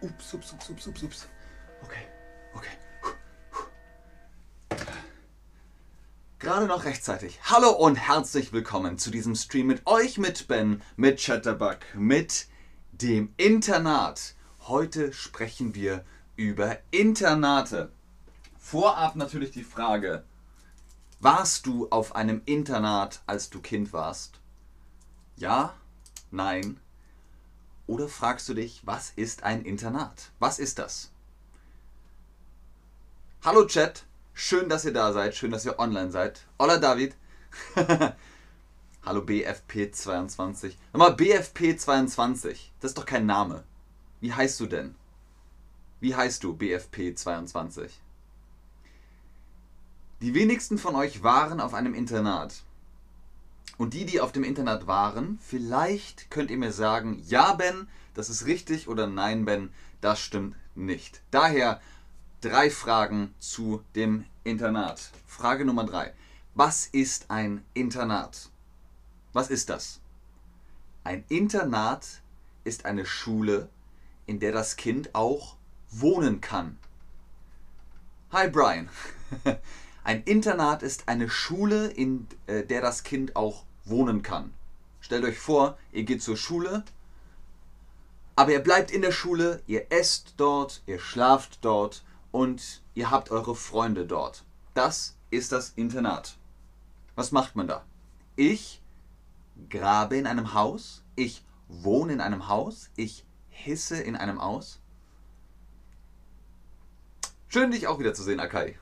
Ups, ups, ups, ups, ups, ups. Okay, okay. Gerade noch rechtzeitig. Hallo und herzlich willkommen zu diesem Stream mit euch, mit Ben, mit Chatterbug, mit dem Internat. Heute sprechen wir über Internate. Vorab natürlich die Frage, warst du auf einem Internat, als du Kind warst? Ja? Nein? Oder fragst du dich, was ist ein Internat? Was ist das? Hallo Chat, schön, dass ihr da seid, schön, dass ihr online seid. Hola David. Hallo BFP22. Nochmal BFP22, das ist doch kein Name. Wie heißt du denn? Wie heißt du BFP22? Die wenigsten von euch waren auf einem Internat. Und die, die auf dem Internat waren, vielleicht könnt ihr mir sagen, ja Ben, das ist richtig oder nein Ben, das stimmt nicht. Daher drei Fragen zu dem Internat. Frage Nummer drei. Was ist ein Internat? Was ist das? Ein Internat ist eine Schule, in der das Kind auch wohnen kann. Hi Brian. Ein Internat ist eine Schule, in äh, der das Kind auch wohnen kann. Stellt euch vor, ihr geht zur Schule, aber ihr bleibt in der Schule, ihr esst dort, ihr schlaft dort und ihr habt eure Freunde dort. Das ist das Internat. Was macht man da? Ich grabe in einem Haus, ich wohne in einem Haus, ich hisse in einem Haus. Schön dich auch wieder zu sehen, Akai.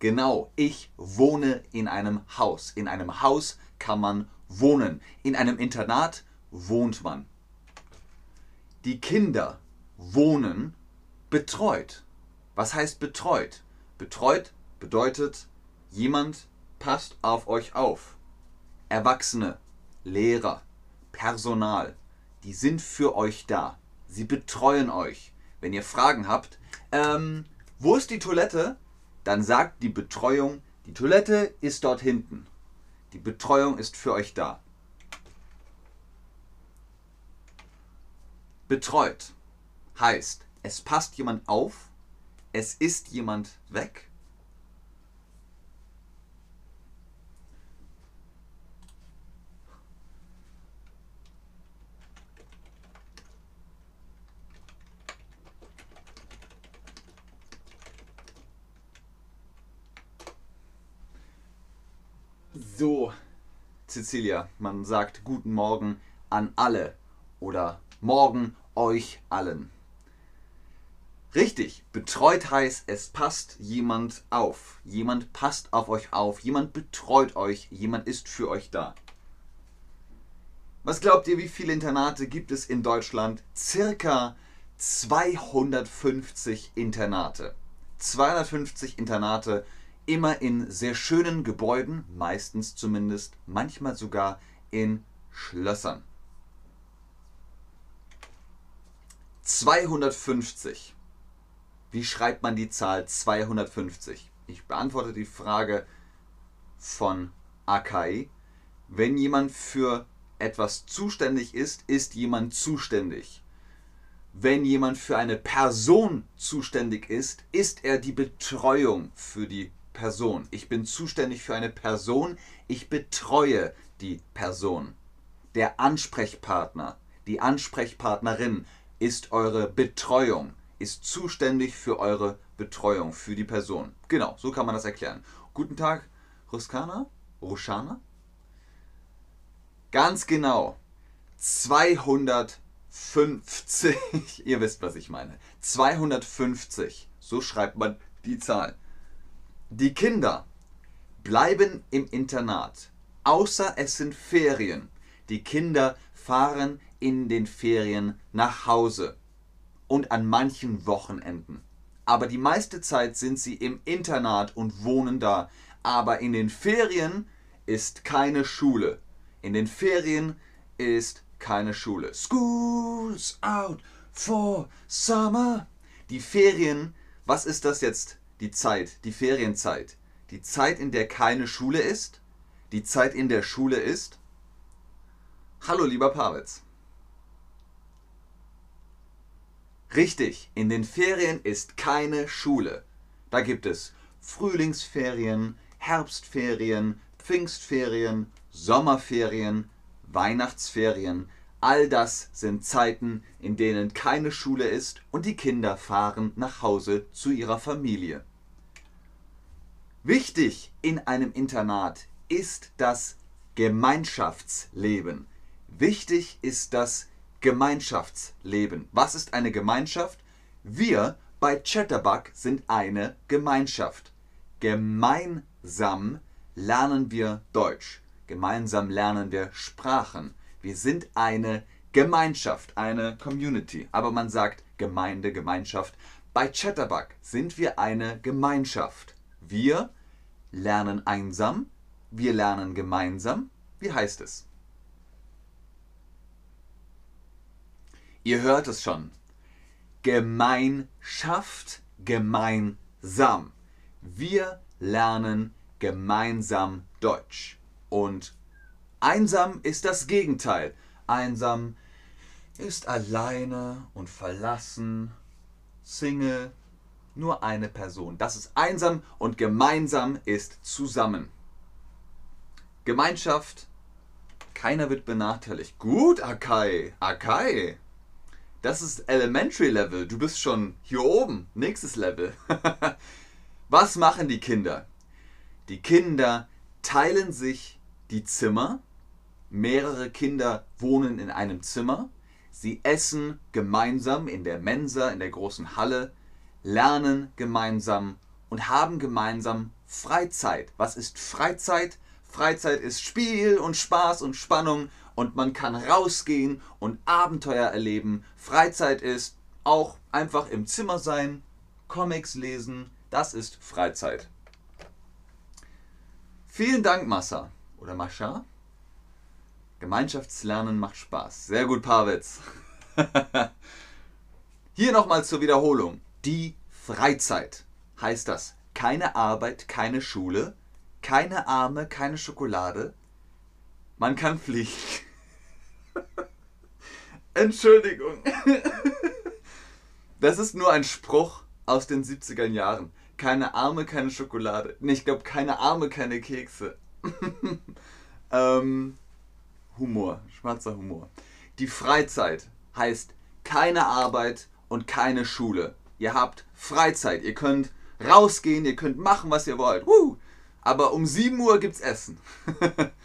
Genau, ich wohne in einem Haus. In einem Haus kann man wohnen. In einem Internat wohnt man. Die Kinder wohnen betreut. Was heißt betreut? Betreut bedeutet, jemand passt auf euch auf. Erwachsene, Lehrer, Personal, die sind für euch da. Sie betreuen euch. Wenn ihr Fragen habt, ähm, wo ist die Toilette? Dann sagt die Betreuung, die Toilette ist dort hinten. Die Betreuung ist für euch da. Betreut heißt, es passt jemand auf, es ist jemand weg So, Cecilia, man sagt guten Morgen an alle oder morgen euch allen. Richtig, betreut heißt, es passt jemand auf. Jemand passt auf euch auf, jemand betreut euch, jemand ist für euch da. Was glaubt ihr, wie viele Internate gibt es in Deutschland? Circa 250 Internate. 250 Internate immer in sehr schönen Gebäuden, meistens zumindest, manchmal sogar in Schlössern. 250. Wie schreibt man die Zahl 250? Ich beantworte die Frage von Akai. Wenn jemand für etwas zuständig ist, ist jemand zuständig. Wenn jemand für eine Person zuständig ist, ist er die Betreuung für die Person. Ich bin zuständig für eine Person. Ich betreue die Person. Der Ansprechpartner, die Ansprechpartnerin ist eure Betreuung, ist zuständig für eure Betreuung, für die Person. Genau, so kann man das erklären. Guten Tag, Ruskana? Rushana? Ganz genau. 250. Ihr wisst, was ich meine. 250. So schreibt man die Zahl. Die Kinder bleiben im Internat, außer es sind Ferien. Die Kinder fahren in den Ferien nach Hause und an manchen Wochenenden. Aber die meiste Zeit sind sie im Internat und wohnen da. Aber in den Ferien ist keine Schule. In den Ferien ist keine Schule. School's out for summer. Die Ferien, was ist das jetzt? Die Zeit, die Ferienzeit, die Zeit, in der keine Schule ist, die Zeit in der Schule ist? Hallo, lieber Pawitz. Richtig, in den Ferien ist keine Schule. Da gibt es Frühlingsferien, Herbstferien, Pfingstferien, Sommerferien, Weihnachtsferien. All das sind Zeiten, in denen keine Schule ist und die Kinder fahren nach Hause zu ihrer Familie. Wichtig in einem Internat ist das Gemeinschaftsleben. Wichtig ist das Gemeinschaftsleben. Was ist eine Gemeinschaft? Wir bei Chatterbug sind eine Gemeinschaft. Gemeinsam lernen wir Deutsch. Gemeinsam lernen wir Sprachen. Wir sind eine Gemeinschaft, eine Community. Aber man sagt Gemeinde, Gemeinschaft. Bei Chatterbug sind wir eine Gemeinschaft. Wir lernen einsam, wir lernen gemeinsam. Wie heißt es? Ihr hört es schon. Gemeinschaft, gemeinsam. Wir lernen gemeinsam Deutsch. Und einsam ist das Gegenteil. Einsam ist alleine und verlassen, Single, nur eine Person. Das ist einsam und gemeinsam ist zusammen. Gemeinschaft, keiner wird benachteiligt. Gut, Akai, Akai. Das ist Elementary Level. Du bist schon hier oben. Nächstes Level. Was machen die Kinder? Die Kinder teilen sich die Zimmer. Mehrere Kinder wohnen in einem Zimmer. Sie essen gemeinsam in der Mensa, in der großen Halle, lernen gemeinsam und haben gemeinsam Freizeit. Was ist Freizeit? Freizeit ist Spiel und Spaß und Spannung und man kann rausgehen und Abenteuer erleben. Freizeit ist auch einfach im Zimmer sein, Comics lesen, das ist Freizeit. Vielen Dank, Massa oder Mascha. Gemeinschaftslernen macht Spaß. Sehr gut, Pawitz. Hier nochmal zur Wiederholung. Die Freizeit heißt das keine Arbeit, keine Schule, keine Arme, keine Schokolade. Man kann fliegen. Entschuldigung. Das ist nur ein Spruch aus den 70er Jahren. Keine Arme, keine Schokolade. Nee, ich glaube, keine Arme, keine Kekse. ähm, Humor, schwarzer Humor. Die Freizeit heißt keine Arbeit und keine Schule. Ihr habt Freizeit. Ihr könnt rausgehen, ihr könnt machen, was ihr wollt. Woo! Aber um 7 Uhr gibt's Essen.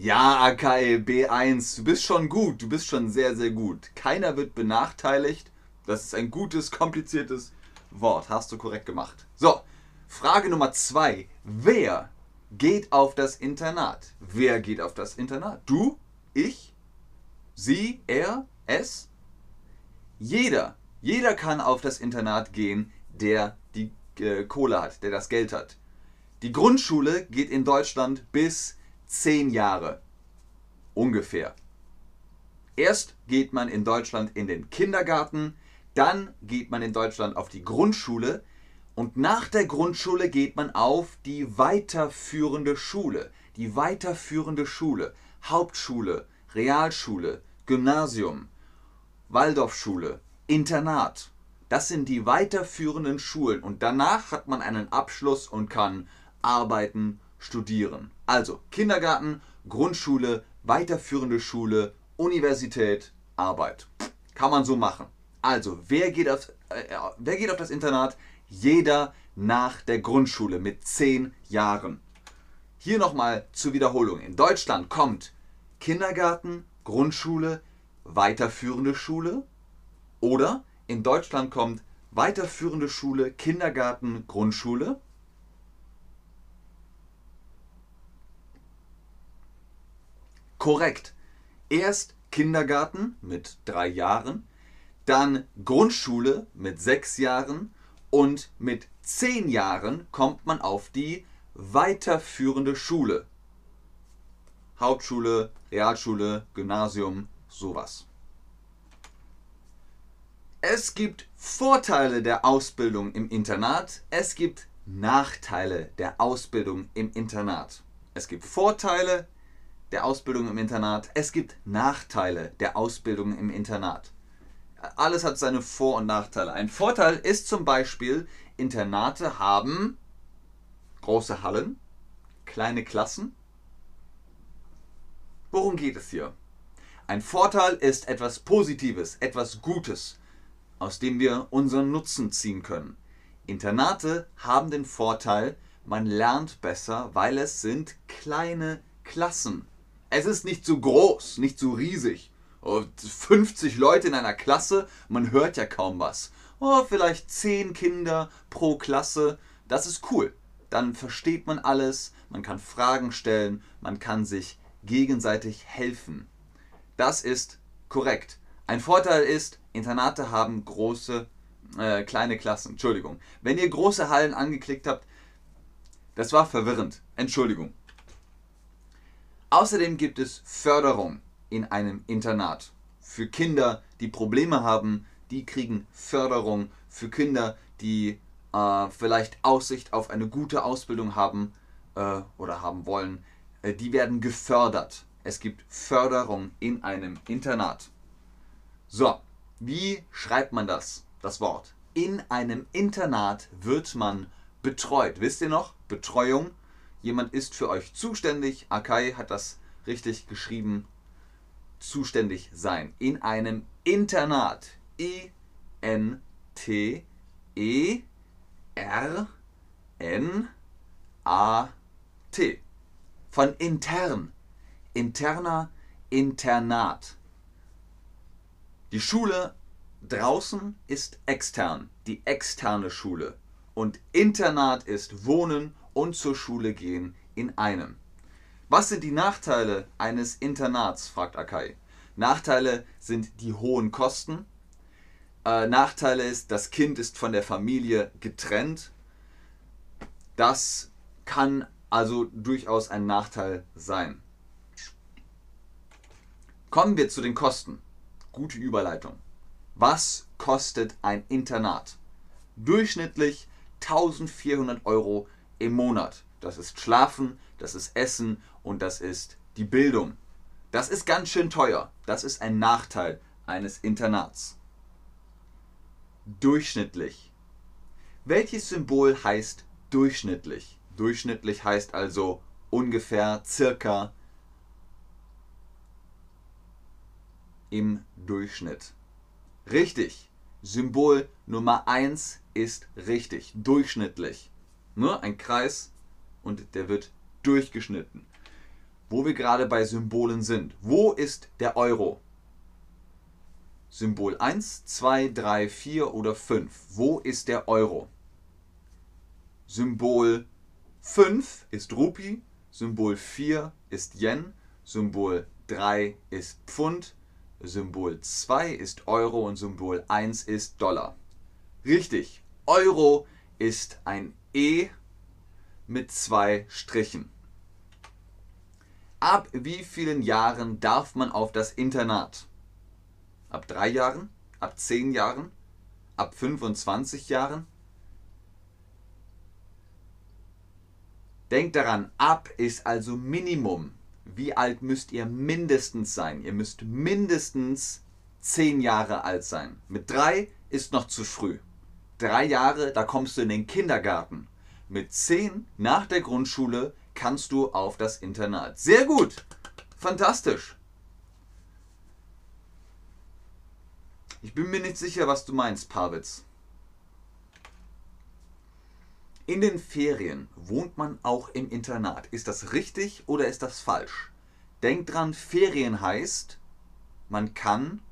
Ja, Akai, B1, du bist schon gut, du bist schon sehr, sehr gut. Keiner wird benachteiligt. Das ist ein gutes, kompliziertes Wort. Hast du korrekt gemacht. So, Frage Nummer zwei. Wer geht auf das Internat? Wer geht auf das Internat? Du? Ich? Sie? Er? Es? Jeder. Jeder kann auf das Internat gehen, der die äh, Kohle hat, der das Geld hat. Die Grundschule geht in Deutschland bis zehn Jahre. Ungefähr. Erst geht man in Deutschland in den Kindergarten, dann geht man in Deutschland auf die Grundschule und nach der Grundschule geht man auf die weiterführende Schule. Die weiterführende Schule. Hauptschule, Realschule, Gymnasium, Waldorfschule, Internat. Das sind die weiterführenden Schulen und danach hat man einen Abschluss und kann arbeiten, studieren. Also Kindergarten, Grundschule, weiterführende Schule, Universität, Arbeit. Kann man so machen. Also, wer geht, auf, äh, wer geht auf das Internat? Jeder nach der Grundschule mit 10 Jahren. Hier nochmal zur Wiederholung. In Deutschland kommt Kindergarten, Grundschule, weiterführende Schule oder in Deutschland kommt weiterführende Schule, Kindergarten, Grundschule Korrekt. Erst Kindergarten mit drei Jahren, dann Grundschule mit sechs Jahren und mit zehn Jahren kommt man auf die weiterführende Schule. Hauptschule, Realschule, Gymnasium, sowas. Es gibt Vorteile der Ausbildung im Internat, es gibt Nachteile der Ausbildung im Internat. Es gibt Vorteile der Ausbildung im Internat, es gibt Nachteile der Ausbildung im Internat. Alles hat seine Vor- und Nachteile. Ein Vorteil ist zum Beispiel, Internate haben große Hallen, kleine Klassen. Worum geht es hier? Ein Vorteil ist etwas Positives, etwas Gutes, aus dem wir unseren Nutzen ziehen können. Internate haben den Vorteil, man lernt besser, weil es sind kleine Klassen. Es ist nicht zu groß, nicht zu riesig. 50 Leute in einer Klasse, man hört ja kaum was. Oh, vielleicht 10 Kinder pro Klasse, das ist cool. Dann versteht man alles, man kann Fragen stellen, man kann sich gegenseitig helfen. Das ist korrekt. Ein Vorteil ist, Internate haben große, äh, kleine Klassen. Entschuldigung. Wenn ihr große Hallen angeklickt habt, das war verwirrend. Entschuldigung. Außerdem gibt es Förderung in einem Internat. Für Kinder, die Probleme haben, die kriegen Förderung. Für Kinder, die äh, vielleicht Aussicht auf eine gute Ausbildung haben äh, oder haben wollen, äh, die werden gefördert. Es gibt Förderung in einem Internat. So, wie schreibt man das, das Wort? In einem Internat wird man betreut. Wisst ihr noch? Betreuung. Jemand ist für euch zuständig. Akai hat das richtig geschrieben zuständig sein. In einem Internat. I-N-T-E-R-N-A-T. Von intern. Interner Internat. Die Schule draußen ist extern, die externe Schule. Und Internat ist Wohnen und zur Schule gehen in einem. Was sind die Nachteile eines Internats? fragt Akai. Nachteile sind die hohen Kosten. Äh, Nachteile ist, das Kind ist von der Familie getrennt. Das kann also durchaus ein Nachteil sein. Kommen wir zu den Kosten. Gute Überleitung. Was kostet ein Internat? Durchschnittlich 1400 Euro im Monat. Das ist Schlafen, das ist Essen und das ist die Bildung. Das ist ganz schön teuer. Das ist ein Nachteil eines Internats. Durchschnittlich. Welches Symbol heißt durchschnittlich? Durchschnittlich heißt also ungefähr, circa im Durchschnitt. Richtig. Symbol Nummer 1 ist richtig. Durchschnittlich. Nur ein Kreis und der wird durchgeschnitten. Wo wir gerade bei Symbolen sind. Wo ist der Euro? Symbol 1, 2, 3, 4 oder 5. Wo ist der Euro? Symbol 5 ist Rupi, Symbol 4 ist Yen, Symbol 3 ist Pfund, Symbol 2 ist Euro und Symbol 1 ist Dollar. Richtig, Euro ist ein E mit zwei Strichen. Ab wie vielen Jahren darf man auf das Internat? Ab drei Jahren? Ab zehn Jahren? Ab 25 Jahren? Denkt daran, ab ist also Minimum. Wie alt müsst ihr mindestens sein? Ihr müsst mindestens zehn Jahre alt sein. Mit drei ist noch zu früh. Drei Jahre, da kommst du in den Kindergarten. Mit zehn nach der Grundschule kannst du auf das Internat. Sehr gut. Fantastisch. Ich bin mir nicht sicher, was du meinst, Pavitz. In den Ferien wohnt man auch im Internat. Ist das richtig oder ist das falsch? Denkt dran, Ferien heißt, man kann,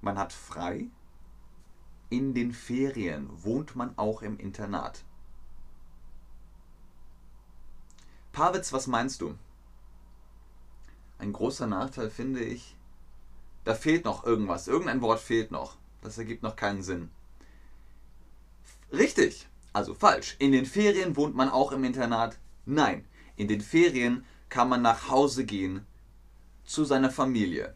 man hat frei. In den Ferien wohnt man auch im Internat. Pavitz, was meinst du? Ein großer Nachteil finde ich, da fehlt noch irgendwas. Irgendein Wort fehlt noch. Das ergibt noch keinen Sinn. Richtig, also falsch. In den Ferien wohnt man auch im Internat? Nein, in den Ferien kann man nach Hause gehen zu seiner Familie.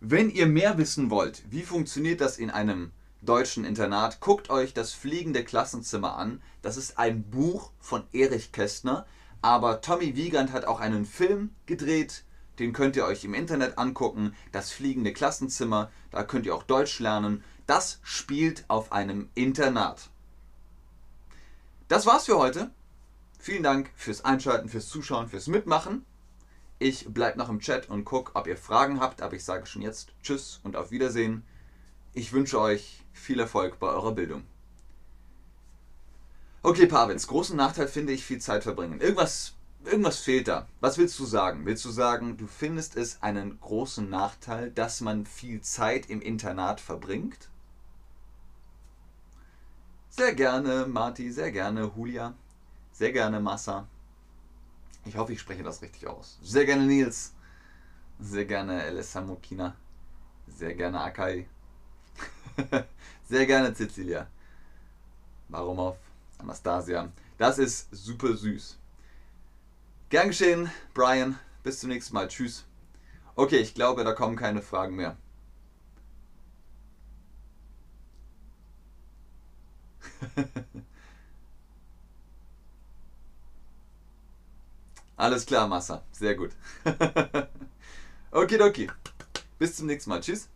Wenn ihr mehr wissen wollt, wie funktioniert das in einem deutschen Internat, guckt euch das fliegende Klassenzimmer an. Das ist ein Buch von Erich Kästner, aber Tommy Wiegand hat auch einen Film gedreht, den könnt ihr euch im Internet angucken. Das fliegende Klassenzimmer, da könnt ihr auch Deutsch lernen. Das spielt auf einem Internat. Das war's für heute. Vielen Dank fürs Einschalten, fürs Zuschauen, fürs Mitmachen. Ich bleibe noch im Chat und gucke, ob ihr Fragen habt, aber ich sage schon jetzt Tschüss und auf Wiedersehen. Ich wünsche euch viel Erfolg bei eurer Bildung. Okay, Pavins, großen Nachteil finde ich viel Zeit verbringen. Irgendwas, irgendwas fehlt da. Was willst du sagen? Willst du sagen, du findest es einen großen Nachteil, dass man viel Zeit im Internat verbringt? Sehr gerne, Marti, sehr gerne, Julia, sehr gerne, Massa. Ich hoffe, ich spreche das richtig aus. Sehr gerne, Nils. Sehr gerne, Elessa Mokina. Sehr gerne, Akai. sehr gerne, Cecilia. Auf? Anastasia. Das ist super süß. Gern geschehen, Brian. Bis zum nächsten Mal. Tschüss. Okay, ich glaube, da kommen keine Fragen mehr. Alles klar, Massa. Sehr gut. okay, okay. Bis zum nächsten Mal. Tschüss.